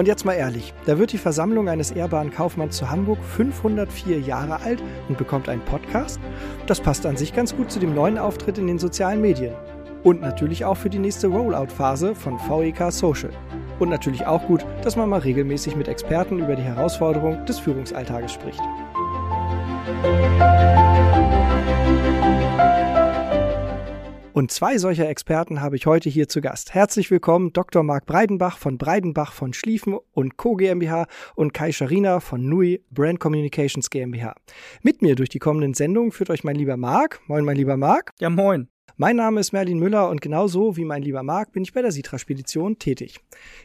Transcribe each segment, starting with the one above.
Und jetzt mal ehrlich, da wird die Versammlung eines ehrbaren Kaufmanns zu Hamburg 504 Jahre alt und bekommt einen Podcast? Das passt an sich ganz gut zu dem neuen Auftritt in den sozialen Medien. Und natürlich auch für die nächste Rollout-Phase von VEK Social. Und natürlich auch gut, dass man mal regelmäßig mit Experten über die Herausforderung des Führungsalltages spricht. Und zwei solcher Experten habe ich heute hier zu Gast. Herzlich willkommen Dr. Marc Breidenbach von Breidenbach von Schlieffen und Co. GmbH und Kai Scharina von NUI Brand Communications GmbH. Mit mir durch die kommenden Sendungen führt euch mein lieber Marc. Moin, mein lieber Marc. Ja, moin. Mein Name ist Merlin Müller und genauso wie mein lieber Marc bin ich bei der Sitra-Spedition tätig.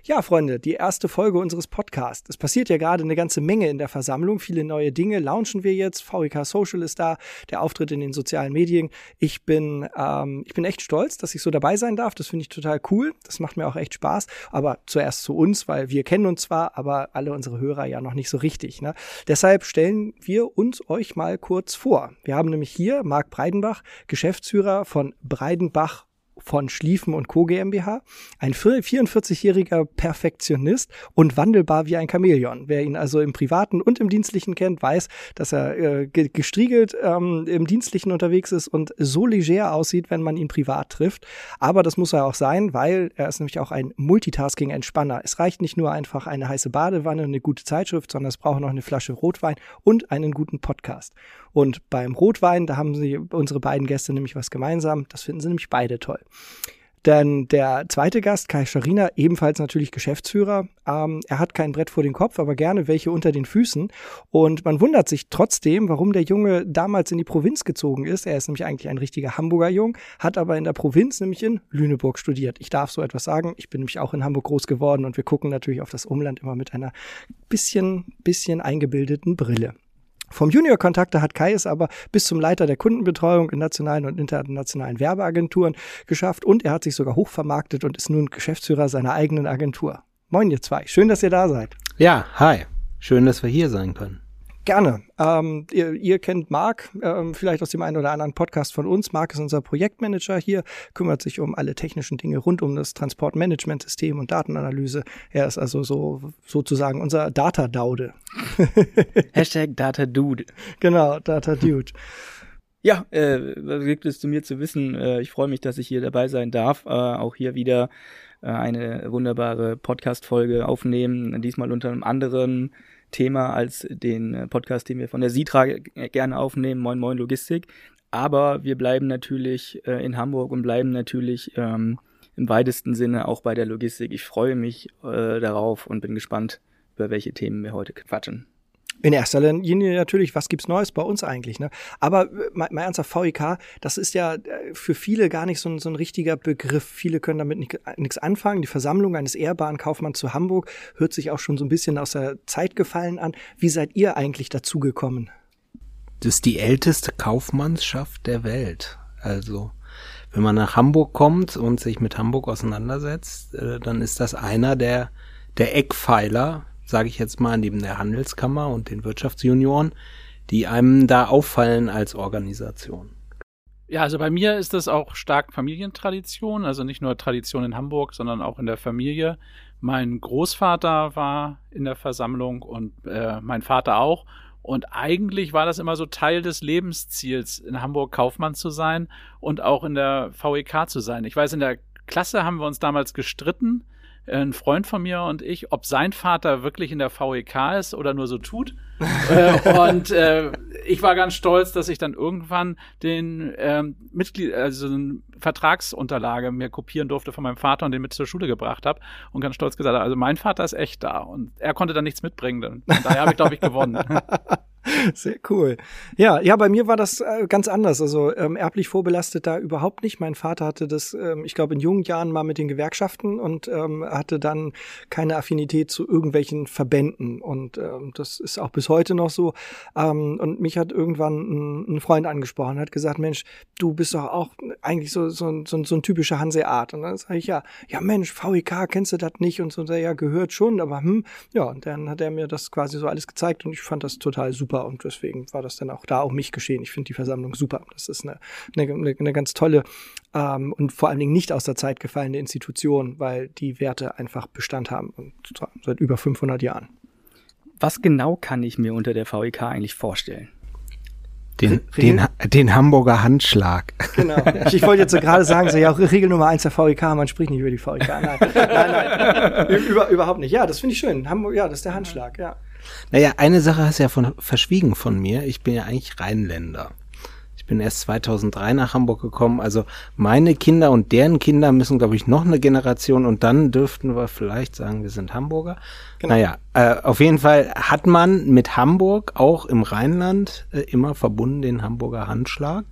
Ja, Freunde, die erste Folge unseres Podcasts. Es passiert ja gerade eine ganze Menge in der Versammlung, viele neue Dinge launchen wir jetzt. VEK Social ist da, der Auftritt in den sozialen Medien. Ich bin, ähm, ich bin echt stolz, dass ich so dabei sein darf. Das finde ich total cool. Das macht mir auch echt Spaß. Aber zuerst zu uns, weil wir kennen uns zwar, aber alle unsere Hörer ja noch nicht so richtig. Ne? Deshalb stellen wir uns euch mal kurz vor. Wir haben nämlich hier Marc Breidenbach, Geschäftsführer von Breidenbach von Schlieffen und Co. GmbH, ein 44-jähriger Perfektionist und wandelbar wie ein Chamäleon. Wer ihn also im Privaten und im Dienstlichen kennt, weiß, dass er äh, gestriegelt ähm, im Dienstlichen unterwegs ist und so leger aussieht, wenn man ihn privat trifft. Aber das muss er auch sein, weil er ist nämlich auch ein Multitasking-Entspanner. Es reicht nicht nur einfach eine heiße Badewanne, eine gute Zeitschrift, sondern es braucht noch eine Flasche Rotwein und einen guten Podcast. Und beim Rotwein, da haben sie unsere beiden Gäste nämlich was gemeinsam. Das finden sie nämlich beide toll. Denn der zweite Gast, Kai Scharina, ebenfalls natürlich Geschäftsführer. Ähm, er hat kein Brett vor den Kopf, aber gerne welche unter den Füßen. Und man wundert sich trotzdem, warum der Junge damals in die Provinz gezogen ist. Er ist nämlich eigentlich ein richtiger Hamburger Jung, hat aber in der Provinz, nämlich in Lüneburg, studiert. Ich darf so etwas sagen. Ich bin nämlich auch in Hamburg groß geworden und wir gucken natürlich auf das Umland immer mit einer bisschen, bisschen eingebildeten Brille. Vom Junior-Kontakte hat Kai es aber bis zum Leiter der Kundenbetreuung in nationalen und internationalen Werbeagenturen geschafft und er hat sich sogar hochvermarktet und ist nun Geschäftsführer seiner eigenen Agentur. Moin ihr zwei, schön, dass ihr da seid. Ja, hi. Schön, dass wir hier sein können. Gerne. Ähm, ihr, ihr, kennt Marc, ähm, vielleicht aus dem einen oder anderen Podcast von uns. Marc ist unser Projektmanager hier, kümmert sich um alle technischen Dinge rund um das Transportmanagementsystem und Datenanalyse. Er ist also so sozusagen unser Data-Daude. Hashtag Data-Dude. Genau, Data-Dude. Ja, äh, was gibt es zu mir zu wissen? Äh, ich freue mich, dass ich hier dabei sein darf. Äh, auch hier wieder äh, eine wunderbare Podcast-Folge aufnehmen. Diesmal unter einem anderen Thema als den äh, Podcast, den wir von der Sitra gerne aufnehmen, Moin Moin Logistik. Aber wir bleiben natürlich äh, in Hamburg und bleiben natürlich ähm, im weitesten Sinne auch bei der Logistik. Ich freue mich äh, darauf und bin gespannt, über welche Themen wir heute quatschen. In erster Linie natürlich, was gibt's Neues bei uns eigentlich? Ne? Aber äh, mal, mal ernsthaft, VIK, das ist ja äh, für viele gar nicht so ein, so ein richtiger Begriff. Viele können damit nichts anfangen. Die Versammlung eines ehrbaren Kaufmanns zu Hamburg hört sich auch schon so ein bisschen aus der Zeit gefallen an. Wie seid ihr eigentlich dazugekommen? Das ist die älteste Kaufmannschaft der Welt. Also wenn man nach Hamburg kommt und sich mit Hamburg auseinandersetzt, äh, dann ist das einer der, der Eckpfeiler sage ich jetzt mal, neben der Handelskammer und den Wirtschaftsjunioren, die einem da auffallen als Organisation. Ja, also bei mir ist das auch stark Familientradition, also nicht nur Tradition in Hamburg, sondern auch in der Familie. Mein Großvater war in der Versammlung und äh, mein Vater auch. Und eigentlich war das immer so Teil des Lebensziels, in Hamburg Kaufmann zu sein und auch in der VEK zu sein. Ich weiß, in der Klasse haben wir uns damals gestritten, ein Freund von mir und ich, ob sein Vater wirklich in der VEK ist oder nur so tut. äh, und äh, ich war ganz stolz, dass ich dann irgendwann den ähm, Mitglied, also eine Vertragsunterlage mir kopieren durfte von meinem Vater und den mit zur Schule gebracht habe und ganz stolz gesagt, also mein Vater ist echt da und er konnte dann nichts mitbringen. Von daher habe ich, glaube ich, gewonnen. Sehr cool. Ja, ja, bei mir war das äh, ganz anders. Also ähm, erblich vorbelastet da überhaupt nicht. Mein Vater hatte das, ähm, ich glaube, in jungen Jahren mal mit den Gewerkschaften und ähm, hatte dann keine Affinität zu irgendwelchen Verbänden. Und ähm, das ist auch bis heute noch so. Ähm, und mich hat irgendwann ein, ein Freund angesprochen, hat gesagt, Mensch, du bist doch auch eigentlich so, so, so, so ein typischer Hanseat. Und dann sage ich, ja, ja Mensch, VEK, kennst du das nicht? Und so, ja, gehört schon, aber hm, ja, und dann hat er mir das quasi so alles gezeigt und ich fand das total super und deswegen war das dann auch da um mich geschehen. Ich finde die Versammlung super. Das ist eine, eine, eine ganz tolle ähm, und vor allen Dingen nicht aus der Zeit gefallene Institution, weil die Werte einfach Bestand haben und seit über 500 Jahren. Was genau kann ich mir unter der VEK eigentlich vorstellen? Den, den, den Hamburger Handschlag. Genau. Ich wollte jetzt so gerade sagen, so ja, auch Regel Nummer eins der VEK, man spricht nicht über die VEK. Nein, nein, nein. Über, überhaupt nicht. Ja, das finde ich schön. Hamburg, ja, das ist der Handschlag, ja. Naja, eine Sache hast du ja von, verschwiegen von mir. Ich bin ja eigentlich Rheinländer. Ich bin erst 2003 nach Hamburg gekommen. Also meine Kinder und deren Kinder müssen, glaube ich, noch eine Generation und dann dürften wir vielleicht sagen, wir sind Hamburger. Genau. Naja, äh, auf jeden Fall hat man mit Hamburg auch im Rheinland äh, immer verbunden den Hamburger Handschlag.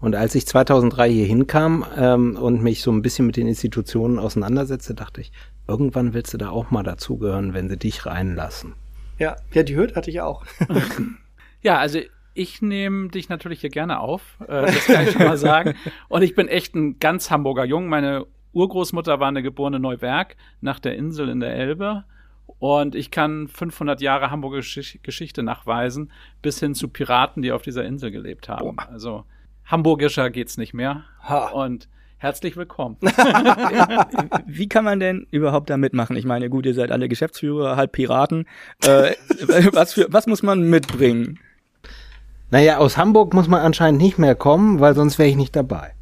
Und als ich 2003 hier hinkam ähm, und mich so ein bisschen mit den Institutionen auseinandersetzte, dachte ich, irgendwann willst du da auch mal dazugehören, wenn sie dich reinlassen. Ja, ja, die Hürde hatte ich auch. ja, also ich nehme dich natürlich hier gerne auf, äh, das kann ich schon mal sagen. Und ich bin echt ein ganz Hamburger Jung. Meine Urgroßmutter war eine geborene Neuwerk nach der Insel in der Elbe. Und ich kann 500 Jahre Hamburger Geschichte nachweisen, bis hin zu Piraten, die auf dieser Insel gelebt haben. Boah. Also hamburgischer geht's nicht mehr. Ha. Und herzlich willkommen. Wie kann man denn überhaupt da mitmachen? Ich meine, gut, ihr seid alle Geschäftsführer, halb Piraten. Äh, was, für, was muss man mitbringen? Naja, aus Hamburg muss man anscheinend nicht mehr kommen, weil sonst wäre ich nicht dabei.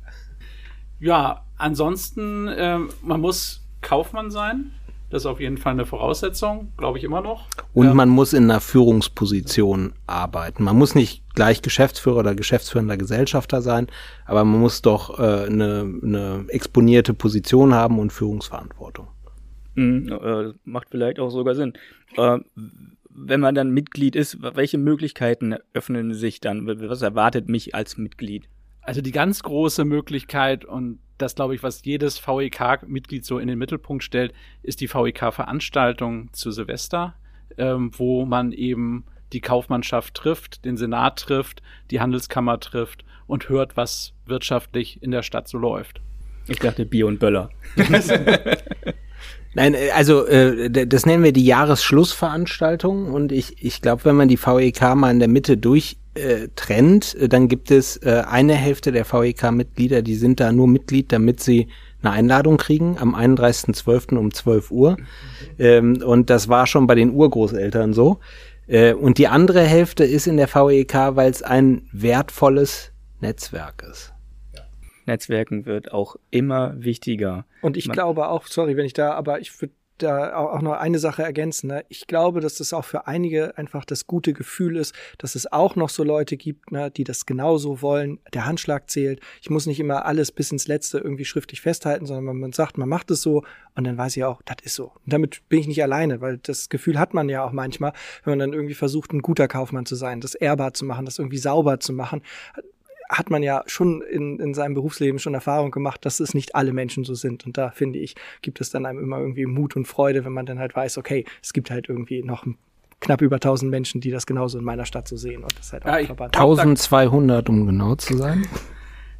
Ja, ansonsten, äh, man muss Kaufmann sein. Das ist auf jeden Fall eine Voraussetzung, glaube ich immer noch. Und ja. man muss in einer Führungsposition arbeiten. Man muss nicht gleich Geschäftsführer oder geschäftsführender Gesellschafter sein, aber man muss doch äh, eine, eine exponierte Position haben und Führungsverantwortung. Mhm, äh, macht vielleicht auch sogar Sinn. Äh, wenn man dann Mitglied ist, welche Möglichkeiten öffnen sich dann? Was erwartet mich als Mitglied? Also die ganz große Möglichkeit und das glaube ich, was jedes VEK-Mitglied so in den Mittelpunkt stellt, ist die VEK-Veranstaltung zu Silvester, ähm, wo man eben die Kaufmannschaft trifft, den Senat trifft, die Handelskammer trifft und hört, was wirtschaftlich in der Stadt so läuft. Ich dachte Bier und Böller. Nein, äh, also äh, das nennen wir die Jahresschlussveranstaltung und ich, ich glaube, wenn man die VEK mal in der Mitte durch äh, trennt, äh, dann gibt es äh, eine Hälfte der VEK-Mitglieder, die sind da nur Mitglied, damit sie eine Einladung kriegen am 31.12. um 12 Uhr. Ähm, und das war schon bei den Urgroßeltern so. Äh, und die andere Hälfte ist in der VEK, weil es ein wertvolles Netzwerk ist. Netzwerken wird auch immer wichtiger. Und ich Man glaube auch, sorry, wenn ich da, aber ich würde da auch noch eine Sache ergänzen. Ne? Ich glaube, dass das auch für einige einfach das gute Gefühl ist, dass es auch noch so Leute gibt, ne, die das genauso wollen. Der Handschlag zählt. Ich muss nicht immer alles bis ins Letzte irgendwie schriftlich festhalten, sondern man sagt, man macht es so und dann weiß ich auch, das ist so. Und damit bin ich nicht alleine, weil das Gefühl hat man ja auch manchmal, wenn man dann irgendwie versucht, ein guter Kaufmann zu sein, das ehrbar zu machen, das irgendwie sauber zu machen hat man ja schon in, in seinem Berufsleben schon Erfahrung gemacht, dass es nicht alle Menschen so sind. Und da finde ich, gibt es dann einem immer irgendwie Mut und Freude, wenn man dann halt weiß, okay, es gibt halt irgendwie noch knapp über 1000 Menschen, die das genauso in meiner Stadt so sehen und das halt auch ja, 1200, um genau zu sein.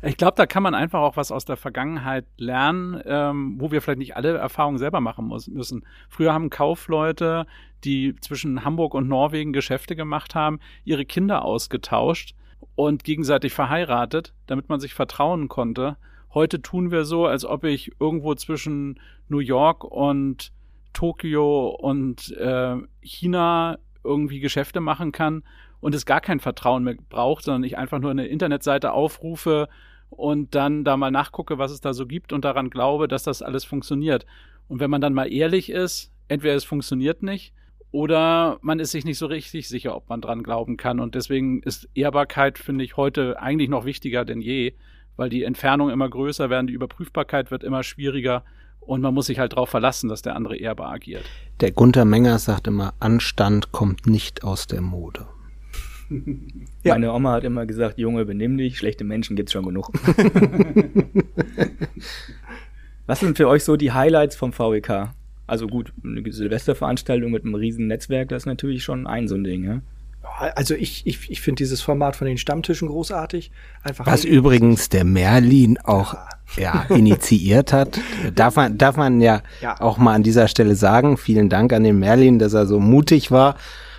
Ich glaube, da kann man einfach auch was aus der Vergangenheit lernen, ähm, wo wir vielleicht nicht alle Erfahrungen selber machen muss, müssen. Früher haben Kaufleute, die zwischen Hamburg und Norwegen Geschäfte gemacht haben, ihre Kinder ausgetauscht und gegenseitig verheiratet, damit man sich vertrauen konnte. Heute tun wir so, als ob ich irgendwo zwischen New York und Tokio und äh, China irgendwie Geschäfte machen kann und es gar kein Vertrauen mehr braucht, sondern ich einfach nur eine Internetseite aufrufe und dann da mal nachgucke, was es da so gibt und daran glaube, dass das alles funktioniert. Und wenn man dann mal ehrlich ist, entweder es funktioniert nicht oder man ist sich nicht so richtig sicher, ob man dran glauben kann. Und deswegen ist Ehrbarkeit, finde ich, heute eigentlich noch wichtiger denn je, weil die Entfernungen immer größer werden, die Überprüfbarkeit wird immer schwieriger und man muss sich halt darauf verlassen, dass der andere ehrbar agiert. Der Gunther Menger sagt immer, Anstand kommt nicht aus der Mode. ja. Meine Oma hat immer gesagt, Junge, benimm dich, schlechte Menschen gibt's schon genug. Was sind für euch so die Highlights vom VEK? Also gut, eine Silvesterveranstaltung mit einem riesen Netzwerk, das ist natürlich schon ein so ein Ding, ja? also ich, ich, ich finde dieses Format von den Stammtischen großartig. Einfach Was übrigens der Merlin auch ja. ja initiiert hat. Darf man, darf man ja, ja, auch mal an dieser Stelle sagen. Vielen Dank an den Merlin, dass er so mutig war.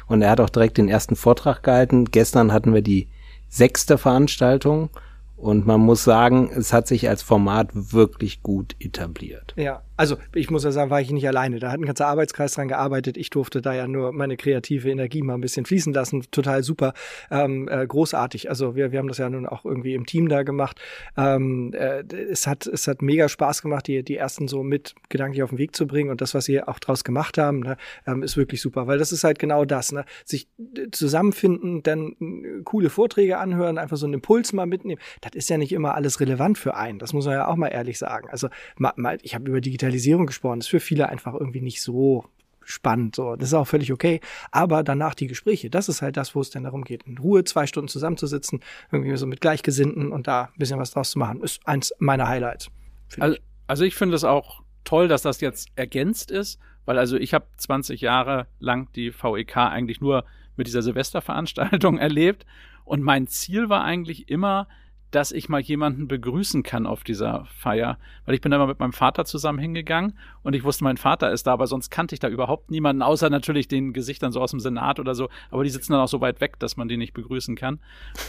Und er hat auch direkt den ersten Vortrag gehalten. Gestern hatten wir die sechste Veranstaltung. Und man muss sagen, es hat sich als Format wirklich gut etabliert. Ja, also ich muss ja sagen, war ich nicht alleine. Da hat ein ganzer Arbeitskreis dran gearbeitet. Ich durfte da ja nur meine kreative Energie mal ein bisschen fließen lassen. Total super, ähm, äh, großartig. Also wir, wir haben das ja nun auch irgendwie im Team da gemacht. Ähm, äh, es hat es hat mega Spaß gemacht, die die ersten so mit gedanklich auf den Weg zu bringen und das, was sie auch draus gemacht haben, ne, ähm, ist wirklich super, weil das ist halt genau das, ne? sich zusammenfinden, dann äh, coole Vorträge anhören, einfach so einen Impuls mal mitnehmen. Das ist ja nicht immer alles relevant für einen. Das muss man ja auch mal ehrlich sagen. Also mal, mal ich habe über Digitalisierung Digitalisierung gesprochen. Das ist für viele einfach irgendwie nicht so spannend. So, das ist auch völlig okay. Aber danach die Gespräche, das ist halt das, wo es dann darum geht, in Ruhe zwei Stunden zusammenzusitzen, irgendwie so mit Gleichgesinnten und da ein bisschen was draus zu machen, ist eins meiner Highlights. Also ich, also ich finde es auch toll, dass das jetzt ergänzt ist, weil also ich habe 20 Jahre lang die VEK eigentlich nur mit dieser Silvesterveranstaltung erlebt und mein Ziel war eigentlich immer, dass ich mal jemanden begrüßen kann auf dieser Feier. Weil ich bin da mal mit meinem Vater zusammen hingegangen und ich wusste, mein Vater ist da, aber sonst kannte ich da überhaupt niemanden, außer natürlich den Gesichtern so aus dem Senat oder so. Aber die sitzen dann auch so weit weg, dass man die nicht begrüßen kann.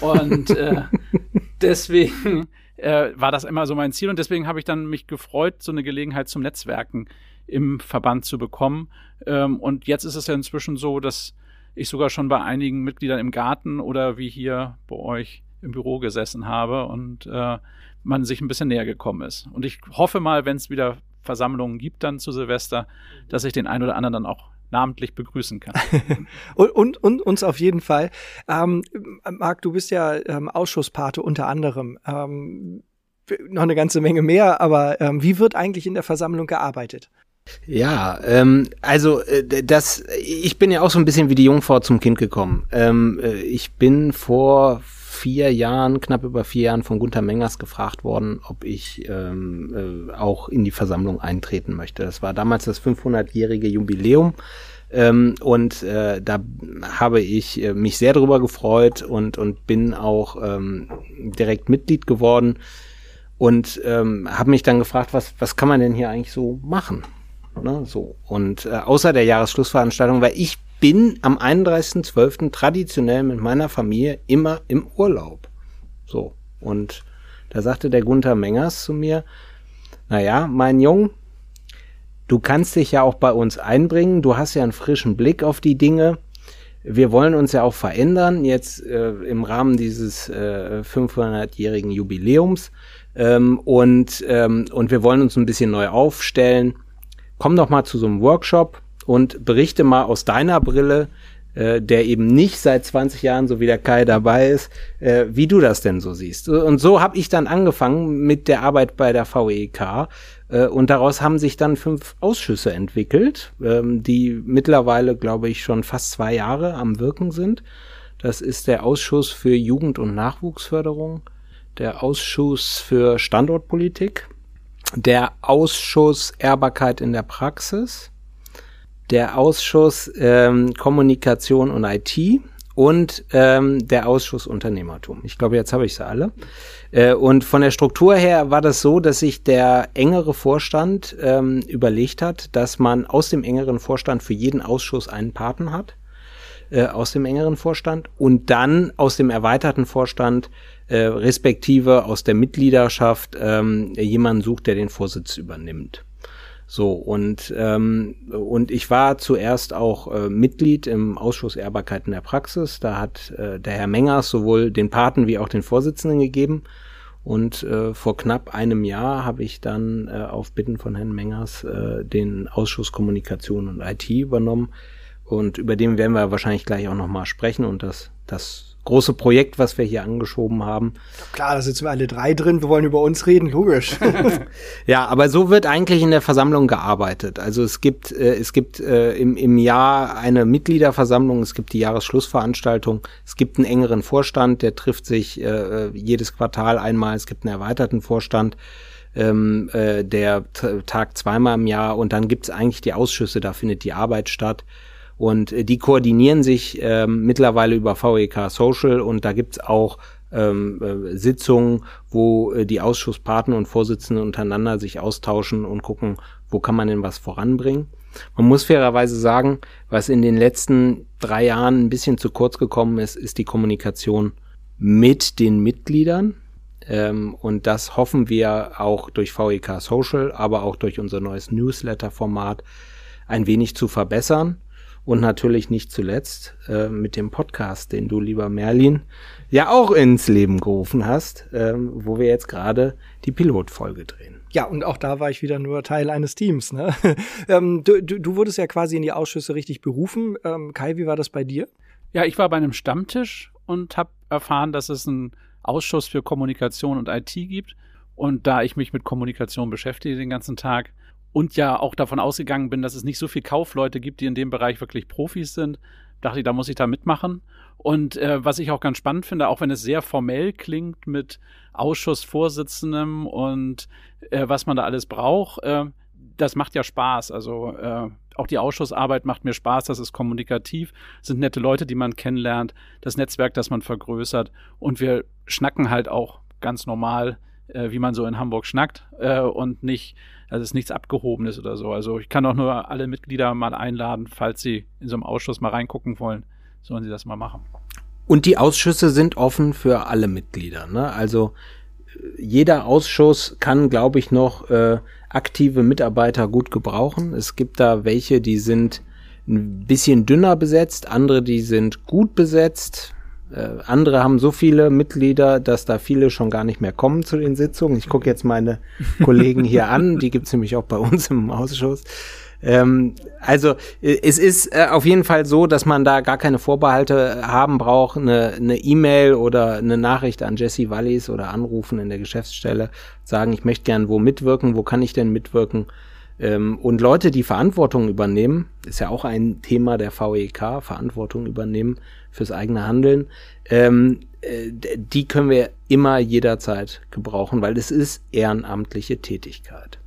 Und äh, deswegen äh, war das immer so mein Ziel und deswegen habe ich dann mich gefreut, so eine Gelegenheit zum Netzwerken im Verband zu bekommen. Ähm, und jetzt ist es ja inzwischen so, dass ich sogar schon bei einigen Mitgliedern im Garten oder wie hier bei euch im Büro gesessen habe und äh, man sich ein bisschen näher gekommen ist. Und ich hoffe mal, wenn es wieder Versammlungen gibt dann zu Silvester, dass ich den einen oder anderen dann auch namentlich begrüßen kann. und, und, und uns auf jeden Fall. Ähm, Marc, du bist ja ähm, Ausschusspate unter anderem. Ähm, noch eine ganze Menge mehr, aber ähm, wie wird eigentlich in der Versammlung gearbeitet? Ja, ähm, also äh, das, ich bin ja auch so ein bisschen wie die Jungfrau zum Kind gekommen. Ähm, äh, ich bin vor vier Jahren, knapp über vier Jahren von Gunther Mengers gefragt worden, ob ich ähm, äh, auch in die Versammlung eintreten möchte. Das war damals das 500-jährige Jubiläum. Ähm, und äh, da habe ich äh, mich sehr darüber gefreut und, und bin auch ähm, direkt Mitglied geworden und ähm, habe mich dann gefragt, was, was kann man denn hier eigentlich so machen? Ne, so. Und äh, außer der Jahresschlussveranstaltung, weil ich bin am 31.12. traditionell mit meiner Familie immer im Urlaub. So. Und da sagte der Gunther Mengers zu mir, naja, mein Jung, du kannst dich ja auch bei uns einbringen, du hast ja einen frischen Blick auf die Dinge. Wir wollen uns ja auch verändern, jetzt äh, im Rahmen dieses äh, 500-jährigen Jubiläums. Ähm, und, ähm, und wir wollen uns ein bisschen neu aufstellen. Komm doch mal zu so einem Workshop und berichte mal aus deiner Brille, äh, der eben nicht seit 20 Jahren, so wie der Kai dabei ist, äh, wie du das denn so siehst. Und so habe ich dann angefangen mit der Arbeit bei der VEK äh, und daraus haben sich dann fünf Ausschüsse entwickelt, ähm, die mittlerweile, glaube ich, schon fast zwei Jahre am Wirken sind. Das ist der Ausschuss für Jugend- und Nachwuchsförderung, der Ausschuss für Standortpolitik, der Ausschuss Ehrbarkeit in der Praxis, der Ausschuss ähm, Kommunikation und IT und ähm, der Ausschuss Unternehmertum. Ich glaube, jetzt habe ich sie alle. Äh, und von der Struktur her war das so, dass sich der engere Vorstand ähm, überlegt hat, dass man aus dem engeren Vorstand für jeden Ausschuss einen Paten hat äh, aus dem engeren Vorstand und dann aus dem erweiterten Vorstand äh, respektive aus der Mitgliedschaft ähm, jemanden sucht, der den Vorsitz übernimmt. So, und, ähm, und ich war zuerst auch äh, Mitglied im Ausschuss Ehrbarkeiten der Praxis. Da hat äh, der Herr Mengers sowohl den Paten wie auch den Vorsitzenden gegeben. Und äh, vor knapp einem Jahr habe ich dann äh, auf Bitten von Herrn Mengers äh, den Ausschuss Kommunikation und IT übernommen. Und über den werden wir wahrscheinlich gleich auch nochmal sprechen und das, das große Projekt, was wir hier angeschoben haben. Klar, da sitzen wir alle drei drin, wir wollen über uns reden, logisch. ja, aber so wird eigentlich in der Versammlung gearbeitet. Also es gibt, äh, es gibt äh, im, im Jahr eine Mitgliederversammlung, es gibt die Jahresschlussveranstaltung, es gibt einen engeren Vorstand, der trifft sich äh, jedes Quartal einmal, es gibt einen erweiterten Vorstand. Ähm, äh, der tagt zweimal im Jahr und dann gibt's eigentlich die Ausschüsse, da findet die Arbeit statt. Und äh, die koordinieren sich ähm, mittlerweile über VEK Social und da gibt's auch ähm, äh, Sitzungen, wo äh, die Ausschusspartner und Vorsitzenden untereinander sich austauschen und gucken, wo kann man denn was voranbringen. Man muss fairerweise sagen, was in den letzten drei Jahren ein bisschen zu kurz gekommen ist, ist die Kommunikation mit den Mitgliedern. Ähm, und das hoffen wir auch durch VEK Social, aber auch durch unser neues Newsletter-Format ein wenig zu verbessern. Und natürlich nicht zuletzt äh, mit dem Podcast, den du, lieber Merlin, ja auch ins Leben gerufen hast, ähm, wo wir jetzt gerade die Pilotfolge drehen. Ja, und auch da war ich wieder nur Teil eines Teams. Ne? ähm, du, du, du wurdest ja quasi in die Ausschüsse richtig berufen. Ähm, Kai, wie war das bei dir? Ja, ich war bei einem Stammtisch und habe erfahren, dass es einen Ausschuss für Kommunikation und IT gibt. Und da ich mich mit Kommunikation beschäftige den ganzen Tag, und ja auch davon ausgegangen bin, dass es nicht so viel Kaufleute gibt, die in dem Bereich wirklich Profis sind, dachte ich, da muss ich da mitmachen. Und äh, was ich auch ganz spannend finde, auch wenn es sehr formell klingt mit Ausschussvorsitzendem und äh, was man da alles braucht, äh, das macht ja Spaß. Also äh, auch die Ausschussarbeit macht mir Spaß, das ist kommunikativ, sind nette Leute, die man kennenlernt, das Netzwerk, das man vergrößert und wir schnacken halt auch ganz normal, äh, wie man so in Hamburg schnackt äh, und nicht also es ist nichts Abgehobenes oder so. Also ich kann auch nur alle Mitglieder mal einladen, falls sie in so einem Ausschuss mal reingucken wollen, sollen sie das mal machen. Und die Ausschüsse sind offen für alle Mitglieder. Ne? Also äh, jeder Ausschuss kann, glaube ich, noch äh, aktive Mitarbeiter gut gebrauchen. Es gibt da welche, die sind ein bisschen dünner besetzt, andere, die sind gut besetzt. Äh, andere haben so viele Mitglieder, dass da viele schon gar nicht mehr kommen zu den Sitzungen. Ich gucke jetzt meine Kollegen hier an, die gibt's nämlich auch bei uns im Ausschuss. Ähm, also äh, es ist äh, auf jeden Fall so, dass man da gar keine Vorbehalte haben braucht, eine E-Mail e oder eine Nachricht an Jesse Wallis oder anrufen in der Geschäftsstelle, sagen, ich möchte gern wo mitwirken, wo kann ich denn mitwirken? Ähm, und Leute, die Verantwortung übernehmen, ist ja auch ein Thema der VEK, Verantwortung übernehmen fürs eigene Handeln, ähm, äh, die können wir immer jederzeit gebrauchen, weil es ist ehrenamtliche Tätigkeit.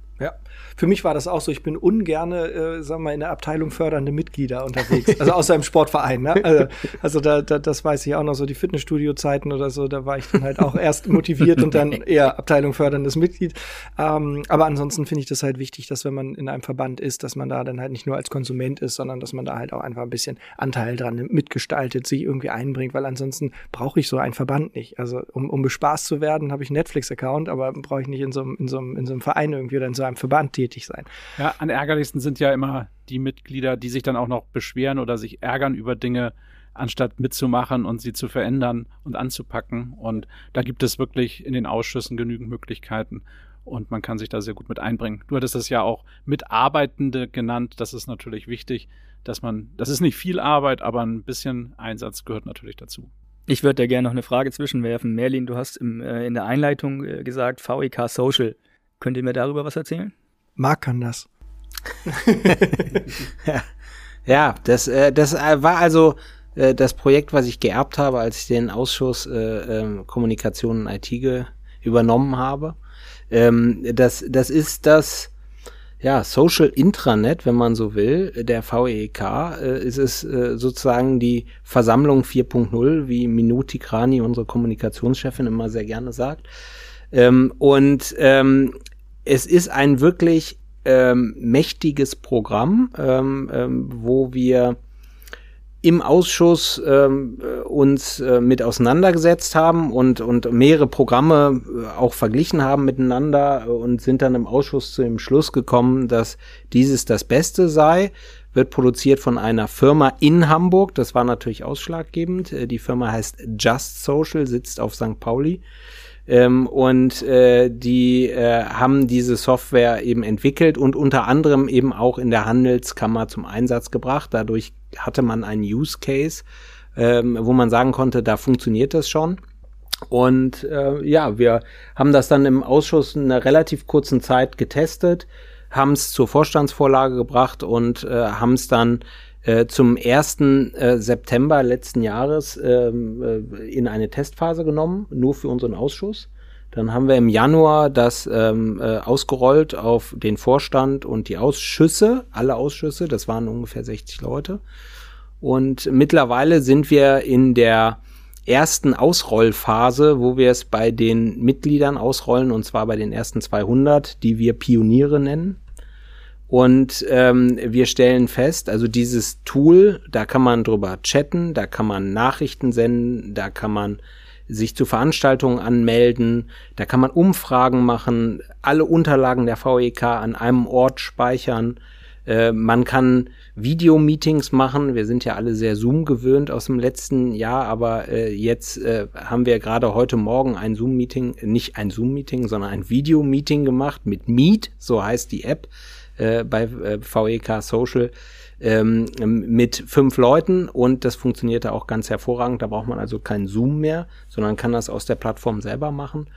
Für mich war das auch so. Ich bin ungerne, äh, sagen wir mal, in der Abteilung fördernde Mitglieder unterwegs. Also außer im Sportverein. Ne? Also, also da, da, das weiß ich auch noch so, die Fitnessstudio-Zeiten oder so, da war ich dann halt auch erst motiviert und dann eher Abteilung förderndes Mitglied. Ähm, aber ansonsten finde ich das halt wichtig, dass wenn man in einem Verband ist, dass man da dann halt nicht nur als Konsument ist, sondern dass man da halt auch einfach ein bisschen Anteil dran nimmt, mitgestaltet, sich irgendwie einbringt, weil ansonsten brauche ich so einen Verband nicht. Also um, um bespaßt zu werden, habe ich einen Netflix-Account, aber brauche ich nicht in so, einem, in, so einem, in so einem Verein irgendwie oder in so einem Verband tätig sein. Ja, am ärgerlichsten sind ja immer die Mitglieder, die sich dann auch noch beschweren oder sich ärgern über Dinge, anstatt mitzumachen und sie zu verändern und anzupacken. Und da gibt es wirklich in den Ausschüssen genügend Möglichkeiten und man kann sich da sehr gut mit einbringen. Du hattest das ja auch Mitarbeitende genannt. Das ist natürlich wichtig, dass man, das ist nicht viel Arbeit, aber ein bisschen Einsatz gehört natürlich dazu. Ich würde da gerne noch eine Frage zwischenwerfen. Merlin, du hast im, äh, in der Einleitung äh, gesagt, VEK Social. Könnt ihr mir darüber was erzählen? Marc kann das. ja. ja, das, äh, das äh, war also äh, das Projekt, was ich geerbt habe, als ich den Ausschuss äh, äh, Kommunikation und IT übernommen habe. Ähm, das, das ist das ja, Social Intranet, wenn man so will, der VEK, äh, ist es äh, sozusagen die Versammlung 4.0, wie Minuti Krani, unsere Kommunikationschefin, immer sehr gerne sagt. Ähm, und ähm, es ist ein wirklich ähm, mächtiges Programm, ähm, ähm, wo wir im Ausschuss ähm, uns äh, mit auseinandergesetzt haben und, und mehrere Programme äh, auch verglichen haben miteinander und sind dann im Ausschuss zu dem Schluss gekommen, dass dieses das Beste sei. Wird produziert von einer Firma in Hamburg. Das war natürlich ausschlaggebend. Äh, die Firma heißt Just Social, sitzt auf St. Pauli. Ähm, und äh, die äh, haben diese Software eben entwickelt und unter anderem eben auch in der Handelskammer zum Einsatz gebracht. Dadurch hatte man einen Use Case, ähm, wo man sagen konnte, da funktioniert das schon. Und äh, ja, wir haben das dann im Ausschuss in einer relativ kurzen Zeit getestet, haben es zur Vorstandsvorlage gebracht und äh, haben es dann äh, zum 1. Äh, September letzten Jahres ähm, äh, in eine Testphase genommen, nur für unseren Ausschuss. Dann haben wir im Januar das ähm, äh, ausgerollt auf den Vorstand und die Ausschüsse, alle Ausschüsse, das waren ungefähr 60 Leute. Und mittlerweile sind wir in der ersten Ausrollphase, wo wir es bei den Mitgliedern ausrollen, und zwar bei den ersten 200, die wir Pioniere nennen. Und ähm, wir stellen fest, also dieses Tool, da kann man drüber chatten, da kann man Nachrichten senden, da kann man sich zu Veranstaltungen anmelden, da kann man Umfragen machen, alle Unterlagen der VEK an einem Ort speichern. Äh, man kann Videomeetings machen. Wir sind ja alle sehr Zoom gewöhnt aus dem letzten Jahr, aber äh, jetzt äh, haben wir gerade heute Morgen ein Zoom-Meeting, nicht ein Zoom-Meeting, sondern ein Video-Meeting gemacht mit Meet, so heißt die App äh, bei äh, VEK Social ähm, mit fünf Leuten und das funktionierte auch ganz hervorragend. Da braucht man also keinen Zoom mehr, sondern kann das aus der Plattform selber machen.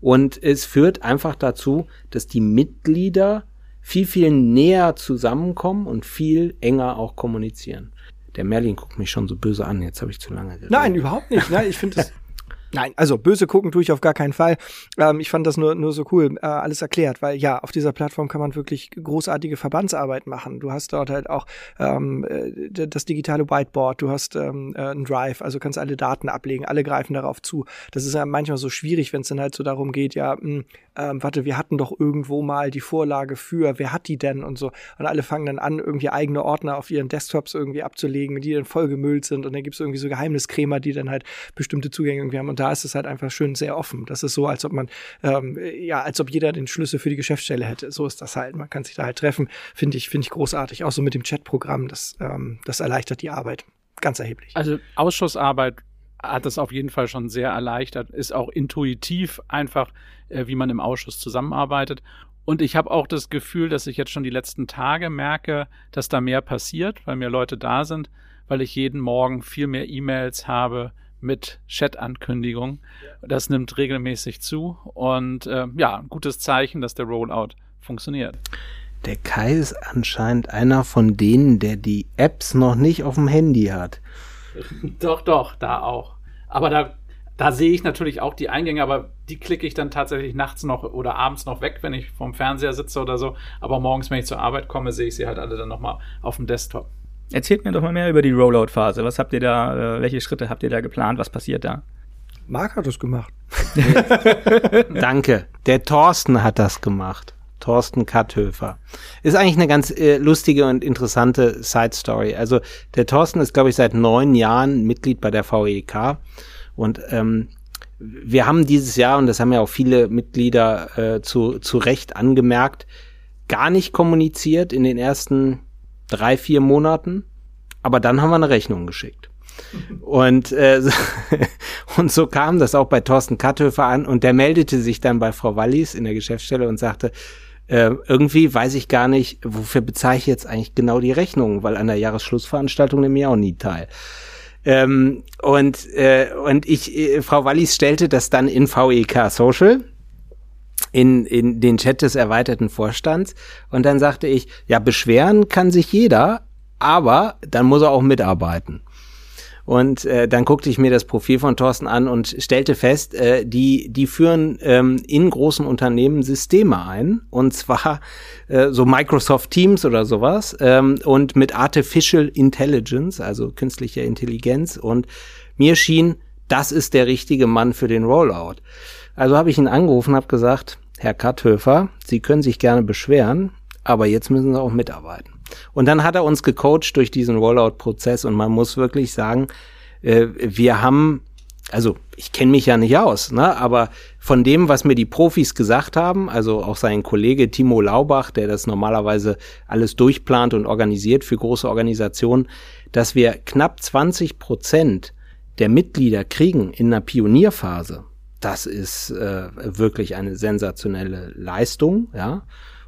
Und es führt einfach dazu, dass die Mitglieder viel, viel näher zusammenkommen und viel enger auch kommunizieren. Der Merlin guckt mich schon so böse an, jetzt habe ich zu lange geredet. Nein, überhaupt nicht. Nein, ich finde das Nein, also böse gucken tue ich auf gar keinen Fall. Ähm, ich fand das nur, nur so cool, äh, alles erklärt, weil ja, auf dieser Plattform kann man wirklich großartige Verbandsarbeit machen. Du hast dort halt auch ähm, äh, das digitale Whiteboard, du hast ähm, äh, einen Drive, also kannst alle Daten ablegen, alle greifen darauf zu. Das ist ja manchmal so schwierig, wenn es dann halt so darum geht, ja, mh, hm, ähm, warte, wir hatten doch irgendwo mal die Vorlage für, wer hat die denn und so. Und alle fangen dann an, irgendwie eigene Ordner auf ihren Desktops irgendwie abzulegen, die dann vollgemüllt sind und dann gibt es irgendwie so Geheimniskrämer, die dann halt bestimmte Zugänge irgendwie haben. Und da ist es halt einfach schön sehr offen. Das ist so, als ob man, ähm, ja, als ob jeder den Schlüssel für die Geschäftsstelle hätte. So ist das halt. Man kann sich da halt treffen. Finde ich, finde ich großartig. Auch so mit dem Chatprogramm, das, ähm, das erleichtert die Arbeit. Ganz erheblich. Also Ausschussarbeit hat das auf jeden Fall schon sehr erleichtert, ist auch intuitiv einfach, äh, wie man im Ausschuss zusammenarbeitet. Und ich habe auch das Gefühl, dass ich jetzt schon die letzten Tage merke, dass da mehr passiert, weil mehr Leute da sind, weil ich jeden Morgen viel mehr E-Mails habe mit Chat-Ankündigungen. Das nimmt regelmäßig zu und äh, ja, ein gutes Zeichen, dass der Rollout funktioniert. Der Kai ist anscheinend einer von denen, der die Apps noch nicht auf dem Handy hat. doch, doch, da auch. Aber da, da sehe ich natürlich auch die Eingänge, aber die klicke ich dann tatsächlich nachts noch oder abends noch weg, wenn ich vorm Fernseher sitze oder so. Aber morgens, wenn ich zur Arbeit komme, sehe ich sie halt alle dann nochmal auf dem Desktop. Erzählt mir doch mal mehr über die Rollout-Phase. Was habt ihr da, äh, welche Schritte habt ihr da geplant? Was passiert da? Marc hat das gemacht. Danke. Der Thorsten hat das gemacht. Thorsten Katthöfer. Ist eigentlich eine ganz äh, lustige und interessante Side Story. Also der Thorsten ist, glaube ich, seit neun Jahren Mitglied bei der VEK und ähm, wir haben dieses Jahr, und das haben ja auch viele Mitglieder äh, zu, zu Recht angemerkt, gar nicht kommuniziert in den ersten drei, vier Monaten. Aber dann haben wir eine Rechnung geschickt. Und, äh, und so kam das auch bei Thorsten Katthöfer an und der meldete sich dann bei Frau Wallis in der Geschäftsstelle und sagte, äh, irgendwie weiß ich gar nicht, wofür bezeichne ich jetzt eigentlich genau die Rechnung, weil an der Jahresschlussveranstaltung nehme ich auch nie teil. Ähm, und, äh, und ich, äh, Frau Wallis stellte das dann in VEK Social, in, in den Chat des erweiterten Vorstands. Und dann sagte ich, ja, beschweren kann sich jeder, aber dann muss er auch mitarbeiten. Und äh, dann guckte ich mir das Profil von Thorsten an und stellte fest, äh, die, die führen ähm, in großen Unternehmen Systeme ein. Und zwar äh, so Microsoft Teams oder sowas. Ähm, und mit Artificial Intelligence, also künstlicher Intelligenz. Und mir schien, das ist der richtige Mann für den Rollout. Also habe ich ihn angerufen, habe gesagt, Herr Katthöfer, Sie können sich gerne beschweren, aber jetzt müssen Sie auch mitarbeiten. Und dann hat er uns gecoacht durch diesen Rollout-Prozess und man muss wirklich sagen, äh, wir haben, also ich kenne mich ja nicht aus, ne, aber von dem, was mir die Profis gesagt haben, also auch sein Kollege Timo Laubach, der das normalerweise alles durchplant und organisiert für große Organisationen, dass wir knapp 20 Prozent der Mitglieder kriegen in einer Pionierphase. Das ist äh, wirklich eine sensationelle Leistung, ja.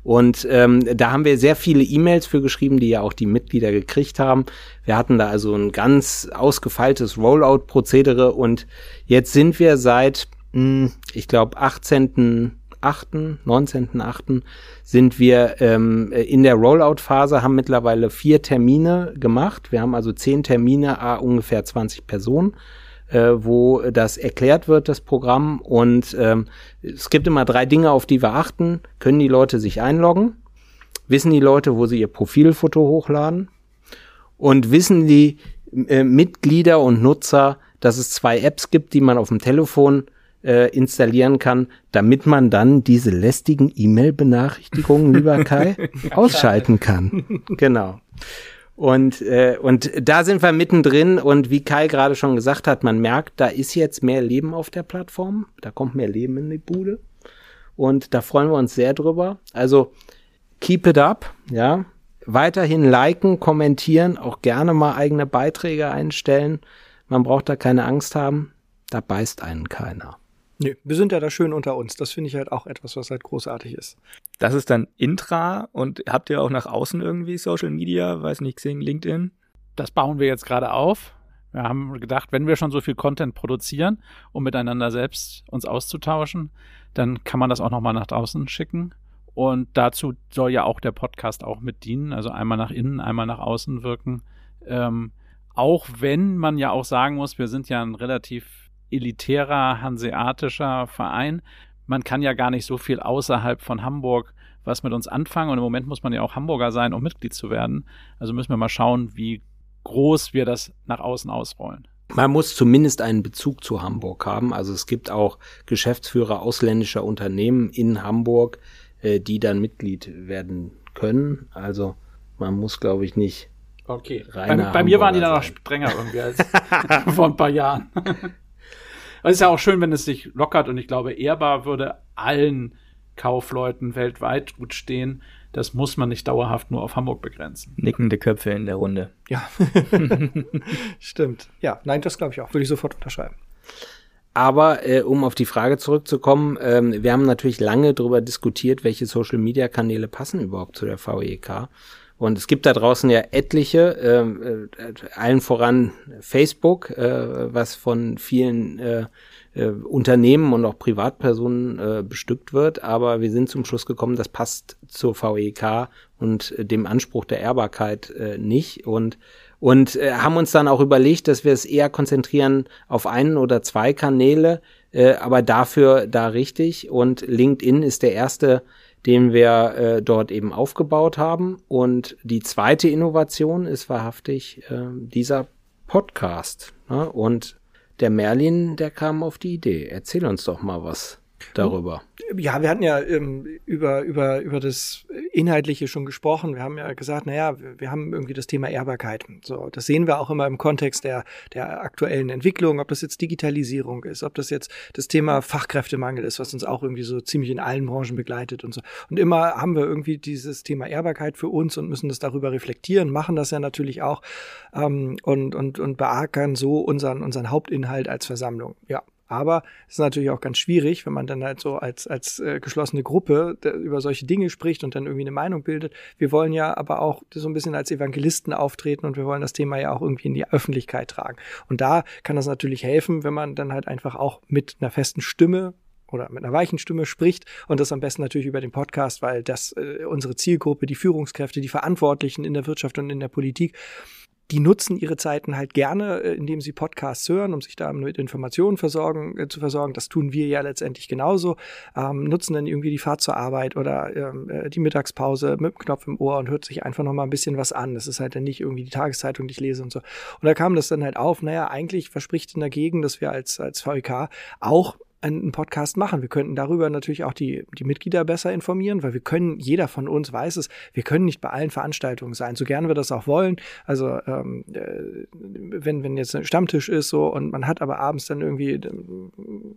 Und ähm, da haben wir sehr viele E-Mails für geschrieben, die ja auch die Mitglieder gekriegt haben. Wir hatten da also ein ganz ausgefeiltes Rollout-Prozedere und jetzt sind wir seit, mh, hm, ich glaube, 18. 8., 19.8. sind wir ähm, in der Rollout-Phase, haben mittlerweile vier Termine gemacht. Wir haben also zehn Termine, a ungefähr 20 Personen äh, wo das erklärt wird, das Programm. Und ähm, es gibt immer drei Dinge, auf die wir achten. Können die Leute sich einloggen? Wissen die Leute, wo sie ihr Profilfoto hochladen? Und wissen die, äh, Mitglieder und Nutzer, dass es zwei Apps gibt, die man auf dem Telefon äh, installieren kann, damit man dann diese lästigen E-Mail-Benachrichtigungen, lieber Kai, ausschalten kann. Genau. Und, äh, und da sind wir mittendrin und wie Kai gerade schon gesagt hat, man merkt, da ist jetzt mehr Leben auf der Plattform, da kommt mehr Leben in die Bude und da freuen wir uns sehr drüber. Also keep it up, ja. Weiterhin liken, kommentieren, auch gerne mal eigene Beiträge einstellen. Man braucht da keine Angst haben, da beißt einen keiner. Nee, wir sind ja da schön unter uns. Das finde ich halt auch etwas, was halt großartig ist. Das ist dann Intra und habt ihr auch nach außen irgendwie Social Media, weiß nicht, Xing, LinkedIn? Das bauen wir jetzt gerade auf. Wir haben gedacht, wenn wir schon so viel Content produzieren, um miteinander selbst uns auszutauschen, dann kann man das auch nochmal nach draußen schicken. Und dazu soll ja auch der Podcast auch mit dienen, also einmal nach innen, einmal nach außen wirken. Ähm, auch wenn man ja auch sagen muss, wir sind ja ein relativ elitärer hanseatischer Verein. Man kann ja gar nicht so viel außerhalb von Hamburg was mit uns anfangen. Und im Moment muss man ja auch Hamburger sein, um Mitglied zu werden. Also müssen wir mal schauen, wie groß wir das nach außen ausrollen. Man muss zumindest einen Bezug zu Hamburg haben. Also es gibt auch Geschäftsführer ausländischer Unternehmen in Hamburg, äh, die dann Mitglied werden können. Also man muss, glaube ich, nicht. Okay. Bei, bei mir waren die dann noch strenger irgendwie als vor ein paar Jahren. es ist ja auch schön, wenn es sich lockert und ich glaube, ehrbar würde allen Kaufleuten weltweit gut stehen. Das muss man nicht dauerhaft nur auf Hamburg begrenzen. Nickende Köpfe in der Runde. Ja, stimmt. Ja, nein, das glaube ich auch. Würde ich sofort unterschreiben. Aber äh, um auf die Frage zurückzukommen, ähm, wir haben natürlich lange darüber diskutiert, welche Social-Media-Kanäle passen überhaupt zu der VEK. Und es gibt da draußen ja etliche, ähm, äh, allen voran Facebook, äh, was von vielen äh, äh, Unternehmen und auch Privatpersonen äh, bestückt wird. Aber wir sind zum Schluss gekommen, das passt zur VEK und dem Anspruch der Ehrbarkeit äh, nicht. Und und äh, haben uns dann auch überlegt, dass wir es eher konzentrieren auf einen oder zwei Kanäle, äh, aber dafür da richtig. Und LinkedIn ist der erste den wir äh, dort eben aufgebaut haben. Und die zweite Innovation ist wahrhaftig äh, dieser Podcast. Ne? Und der Merlin, der kam auf die Idee. Erzähl uns doch mal was darüber. Ja, wir hatten ja ähm, über, über, über das Inhaltliche schon gesprochen. Wir haben ja gesagt, naja, wir haben irgendwie das Thema Ehrbarkeit. So, das sehen wir auch immer im Kontext der, der aktuellen Entwicklung, ob das jetzt Digitalisierung ist, ob das jetzt das Thema Fachkräftemangel ist, was uns auch irgendwie so ziemlich in allen Branchen begleitet und so. Und immer haben wir irgendwie dieses Thema Ehrbarkeit für uns und müssen das darüber reflektieren, machen das ja natürlich auch ähm, und, und, und beackern so unseren, unseren Hauptinhalt als Versammlung. Ja, aber es ist natürlich auch ganz schwierig, wenn man dann halt so als, als äh, geschlossene Gruppe über solche Dinge spricht und dann irgendwie eine Meinung bildet. Wir wollen ja aber auch so ein bisschen als Evangelisten auftreten und wir wollen das Thema ja auch irgendwie in die Öffentlichkeit tragen. Und da kann das natürlich helfen, wenn man dann halt einfach auch mit einer festen Stimme oder mit einer weichen Stimme spricht und das am besten natürlich über den Podcast, weil das äh, unsere Zielgruppe, die Führungskräfte, die Verantwortlichen in der Wirtschaft und in der Politik die nutzen ihre Zeiten halt gerne, äh, indem sie Podcasts hören, um sich da mit Informationen versorgen, äh, zu versorgen. Das tun wir ja letztendlich genauso. Ähm, nutzen dann irgendwie die Fahrt zur Arbeit oder ähm, äh, die Mittagspause mit dem Knopf im Ohr und hört sich einfach noch mal ein bisschen was an. Das ist halt dann nicht irgendwie die Tageszeitung, die ich lese und so. Und da kam das dann halt auf, naja, eigentlich verspricht in dagegen, dass wir als, als VEK auch einen Podcast machen. Wir könnten darüber natürlich auch die, die Mitglieder besser informieren, weil wir können, jeder von uns weiß es, wir können nicht bei allen Veranstaltungen sein, so gern wir das auch wollen. Also ähm, äh, wenn, wenn jetzt ein Stammtisch ist so und man hat aber abends dann irgendwie ähm,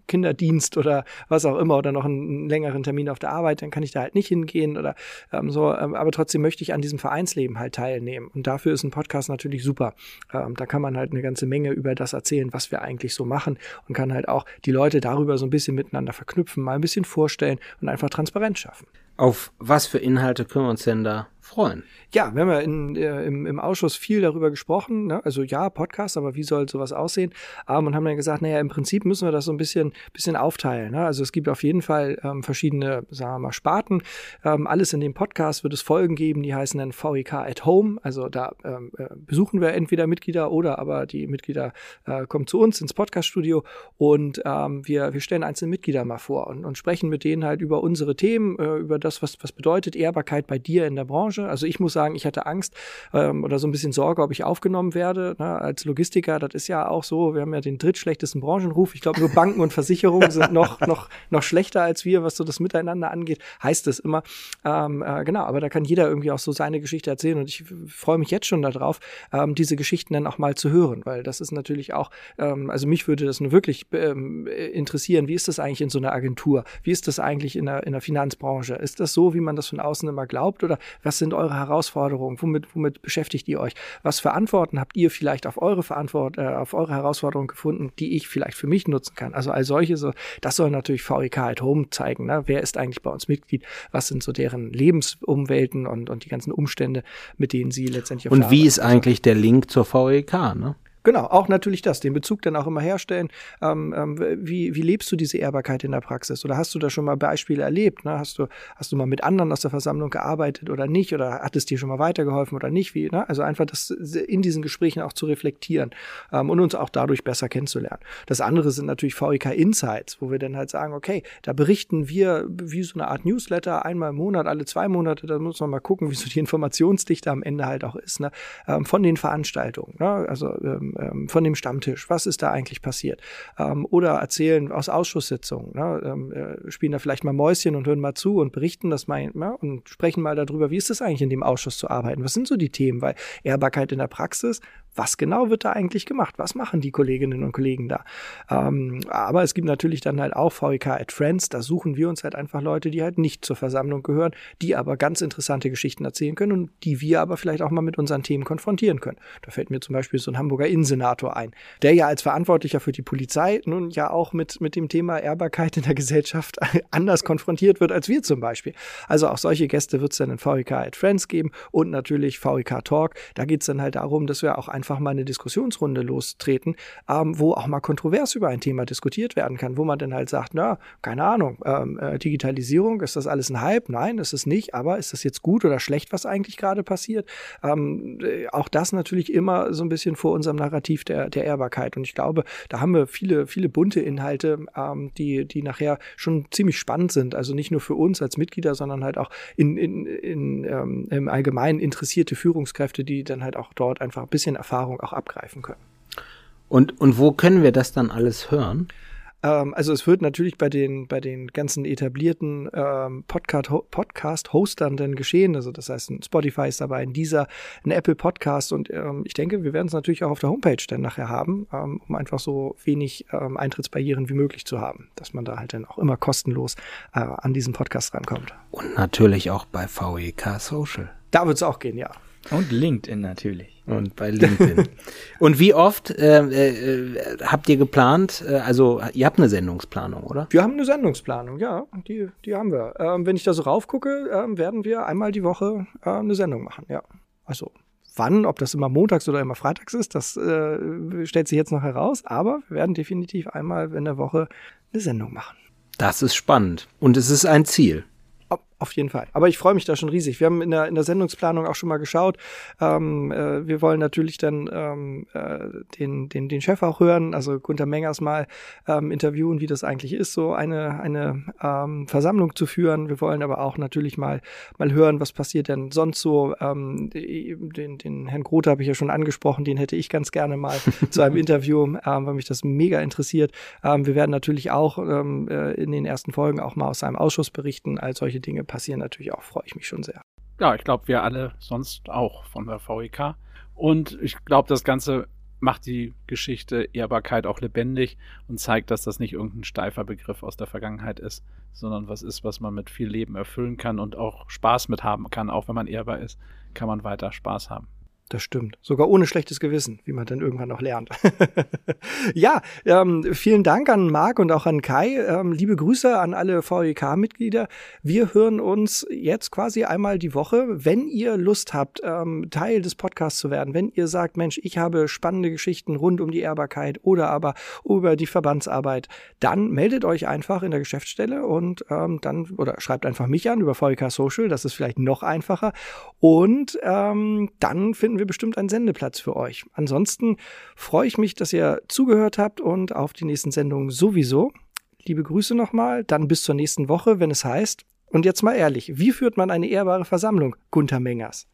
Kinderdienst oder was auch immer oder noch einen längeren Termin auf der Arbeit, dann kann ich da halt nicht hingehen oder ähm, so, ähm, aber trotzdem möchte ich an diesem Vereinsleben halt teilnehmen. Und dafür ist ein Podcast natürlich super. Ähm, da kann man halt eine ganze Menge über das erzählen, was wir eigentlich so machen und kann halt auch die Leute darüber darüber so ein bisschen miteinander verknüpfen, mal ein bisschen vorstellen und einfach Transparenz schaffen. Auf was für Inhalte können wir uns denn da freuen? Ja, wir haben ja in, äh, im, im Ausschuss viel darüber gesprochen. Ne? Also ja, Podcast, aber wie soll sowas aussehen? Aber und haben dann gesagt, naja, im Prinzip müssen wir das so ein bisschen, bisschen aufteilen. Ne? Also es gibt auf jeden Fall ähm, verschiedene, sagen wir mal, Sparten. Ähm, alles in dem Podcast wird es Folgen geben, die heißen dann VEK at Home. Also da ähm, äh, besuchen wir entweder Mitglieder oder aber die Mitglieder äh, kommen zu uns ins Podcaststudio und ähm, wir, wir stellen einzelne Mitglieder mal vor und, und sprechen mit denen halt über unsere Themen, äh, über das, was, was bedeutet Ehrbarkeit bei dir in der Branche Finanzbranche. Also ich muss sagen, ich hatte Angst ähm, oder so ein bisschen Sorge, ob ich aufgenommen werde. Ne? Als Logistiker, das ist ja auch so, wir haben ja den drittschlechtesten Branchenruf. Ich glaube, nur Banken und Versicherungen sind noch, noch, noch schlechter als wir, was so das Miteinander angeht, heißt es immer. Ähm, äh, genau, aber da kann jeder irgendwie auch so seine Geschichte erzählen und ich freue mich jetzt schon darauf, ähm, diese Geschichten dann auch mal zu hören, weil das ist natürlich auch, ähm, also mich würde das nur wirklich ähm, interessieren, wie ist das eigentlich in so einer Agentur? Wie ist das eigentlich in der, in der Finanzbranche? Ist das so, wie man das von außen immer glaubt oder was sind eure Herausforderungen? Womit, womit beschäftigt ihr euch? Was für Antworten habt ihr vielleicht auf eure Verantwort, äh, auf eure Herausforderungen gefunden, die ich vielleicht für mich nutzen kann? Also all solche, so, das soll natürlich VEK at Home zeigen. Ne? Wer ist eigentlich bei uns Mitglied? Was sind so deren Lebensumwelten und, und die ganzen Umstände, mit denen sie letztendlich auf Und wie ist eigentlich der Link zur VEK? Ne? Genau, auch natürlich das, den Bezug dann auch immer herstellen. Ähm, ähm, wie, wie lebst du diese Ehrbarkeit in der Praxis? Oder hast du da schon mal Beispiele erlebt? Ne? Hast, du, hast du mal mit anderen aus der Versammlung gearbeitet oder nicht? Oder hat es dir schon mal weitergeholfen oder nicht? Wie, ne? Also einfach das in diesen Gesprächen auch zu reflektieren ähm, und uns auch dadurch besser kennenzulernen. Das andere sind natürlich VEK Insights, wo wir dann halt sagen, okay, da berichten wir wie so eine Art Newsletter einmal im Monat, alle zwei Monate, da muss man mal gucken, wie so die Informationsdichte am Ende halt auch ist, ne? Ähm, von den Veranstaltungen. Ne? Also ähm, ähm, von dem Stammtisch, was ist da eigentlich passiert? Ähm, oder erzählen aus Ausschusssitzungen, ne? ähm, äh, spielen da vielleicht mal Mäuschen und hören mal zu und berichten das mal ja, und sprechen mal darüber, wie ist es eigentlich in dem Ausschuss zu arbeiten? Was sind so die Themen? Weil Ehrbarkeit in der Praxis was genau wird da eigentlich gemacht? Was machen die Kolleginnen und Kollegen da? Ähm, aber es gibt natürlich dann halt auch VEK at Friends, da suchen wir uns halt einfach Leute, die halt nicht zur Versammlung gehören, die aber ganz interessante Geschichten erzählen können und die wir aber vielleicht auch mal mit unseren Themen konfrontieren können. Da fällt mir zum Beispiel so ein Hamburger Innensenator ein, der ja als Verantwortlicher für die Polizei nun ja auch mit, mit dem Thema Ehrbarkeit in der Gesellschaft anders konfrontiert wird als wir zum Beispiel. Also auch solche Gäste wird es dann in VEK at Friends geben und natürlich VEK Talk. Da geht es dann halt darum, dass wir auch ein einfach mal eine Diskussionsrunde lostreten, ähm, wo auch mal kontrovers über ein Thema diskutiert werden kann, wo man dann halt sagt, na, keine Ahnung, ähm, äh, Digitalisierung, ist das alles ein Hype? Nein, ist es nicht, aber ist das jetzt gut oder schlecht, was eigentlich gerade passiert? Ähm, äh, auch das natürlich immer so ein bisschen vor unserem Narrativ der, der Ehrbarkeit. Und ich glaube, da haben wir viele, viele bunte Inhalte, ähm, die, die nachher schon ziemlich spannend sind. Also nicht nur für uns als Mitglieder, sondern halt auch in, in, in, ähm, im Allgemeinen interessierte Führungskräfte, die dann halt auch dort einfach ein bisschen Erfahrung Erfahrung auch abgreifen können. Und, und wo können wir das dann alles hören? Ähm, also es wird natürlich bei den, bei den ganzen etablierten ähm, Podcast-Hostern dann geschehen. Also das heißt, ein Spotify ist dabei, ein Deezer, ein Apple Podcast und ähm, ich denke, wir werden es natürlich auch auf der Homepage dann nachher haben, ähm, um einfach so wenig ähm, Eintrittsbarrieren wie möglich zu haben, dass man da halt dann auch immer kostenlos äh, an diesen Podcast rankommt. Und natürlich auch bei VEK Social. Da wird es auch gehen, ja. Und LinkedIn natürlich. Und bei LinkedIn. und wie oft äh, äh, habt ihr geplant, äh, also ihr habt eine Sendungsplanung, oder? Wir haben eine Sendungsplanung, ja, die, die haben wir. Ähm, wenn ich da so raufgucke, ähm, werden wir einmal die Woche äh, eine Sendung machen, ja. Also wann, ob das immer montags oder immer freitags ist, das äh, stellt sich jetzt noch heraus, aber wir werden definitiv einmal in der Woche eine Sendung machen. Das ist spannend und es ist ein Ziel. Auf jeden Fall. Aber ich freue mich da schon riesig. Wir haben in der, in der Sendungsplanung auch schon mal geschaut. Ähm, äh, wir wollen natürlich dann ähm, äh, den, den, den Chef auch hören, also Gunter Mengers mal ähm, interviewen, wie das eigentlich ist, so eine, eine ähm, Versammlung zu führen. Wir wollen aber auch natürlich mal, mal hören, was passiert denn sonst so. Ähm, den, den Herrn Grote habe ich ja schon angesprochen, den hätte ich ganz gerne mal zu einem Interview, ähm, weil mich das mega interessiert. Ähm, wir werden natürlich auch ähm, äh, in den ersten Folgen auch mal aus einem Ausschuss berichten, all solche Dinge passieren natürlich auch, freue ich mich schon sehr. Ja, ich glaube, wir alle sonst auch von der VEK. Und ich glaube, das Ganze macht die Geschichte Ehrbarkeit auch lebendig und zeigt, dass das nicht irgendein steifer Begriff aus der Vergangenheit ist, sondern was ist, was man mit viel Leben erfüllen kann und auch Spaß mit haben kann. Auch wenn man ehrbar ist, kann man weiter Spaß haben. Das stimmt. Sogar ohne schlechtes Gewissen, wie man dann irgendwann noch lernt. ja, ähm, vielen Dank an Marc und auch an Kai. Ähm, liebe Grüße an alle VEK-Mitglieder. Wir hören uns jetzt quasi einmal die Woche. Wenn ihr Lust habt, ähm, Teil des Podcasts zu werden, wenn ihr sagt, Mensch, ich habe spannende Geschichten rund um die Ehrbarkeit oder aber über die Verbandsarbeit, dann meldet euch einfach in der Geschäftsstelle und ähm, dann oder schreibt einfach mich an über VEK Social. Das ist vielleicht noch einfacher. Und ähm, dann finden wir wir bestimmt einen Sendeplatz für euch. Ansonsten freue ich mich, dass ihr zugehört habt und auf die nächsten Sendungen sowieso. Liebe Grüße nochmal, dann bis zur nächsten Woche, wenn es heißt Und jetzt mal ehrlich, wie führt man eine ehrbare Versammlung, Gunther Mengers?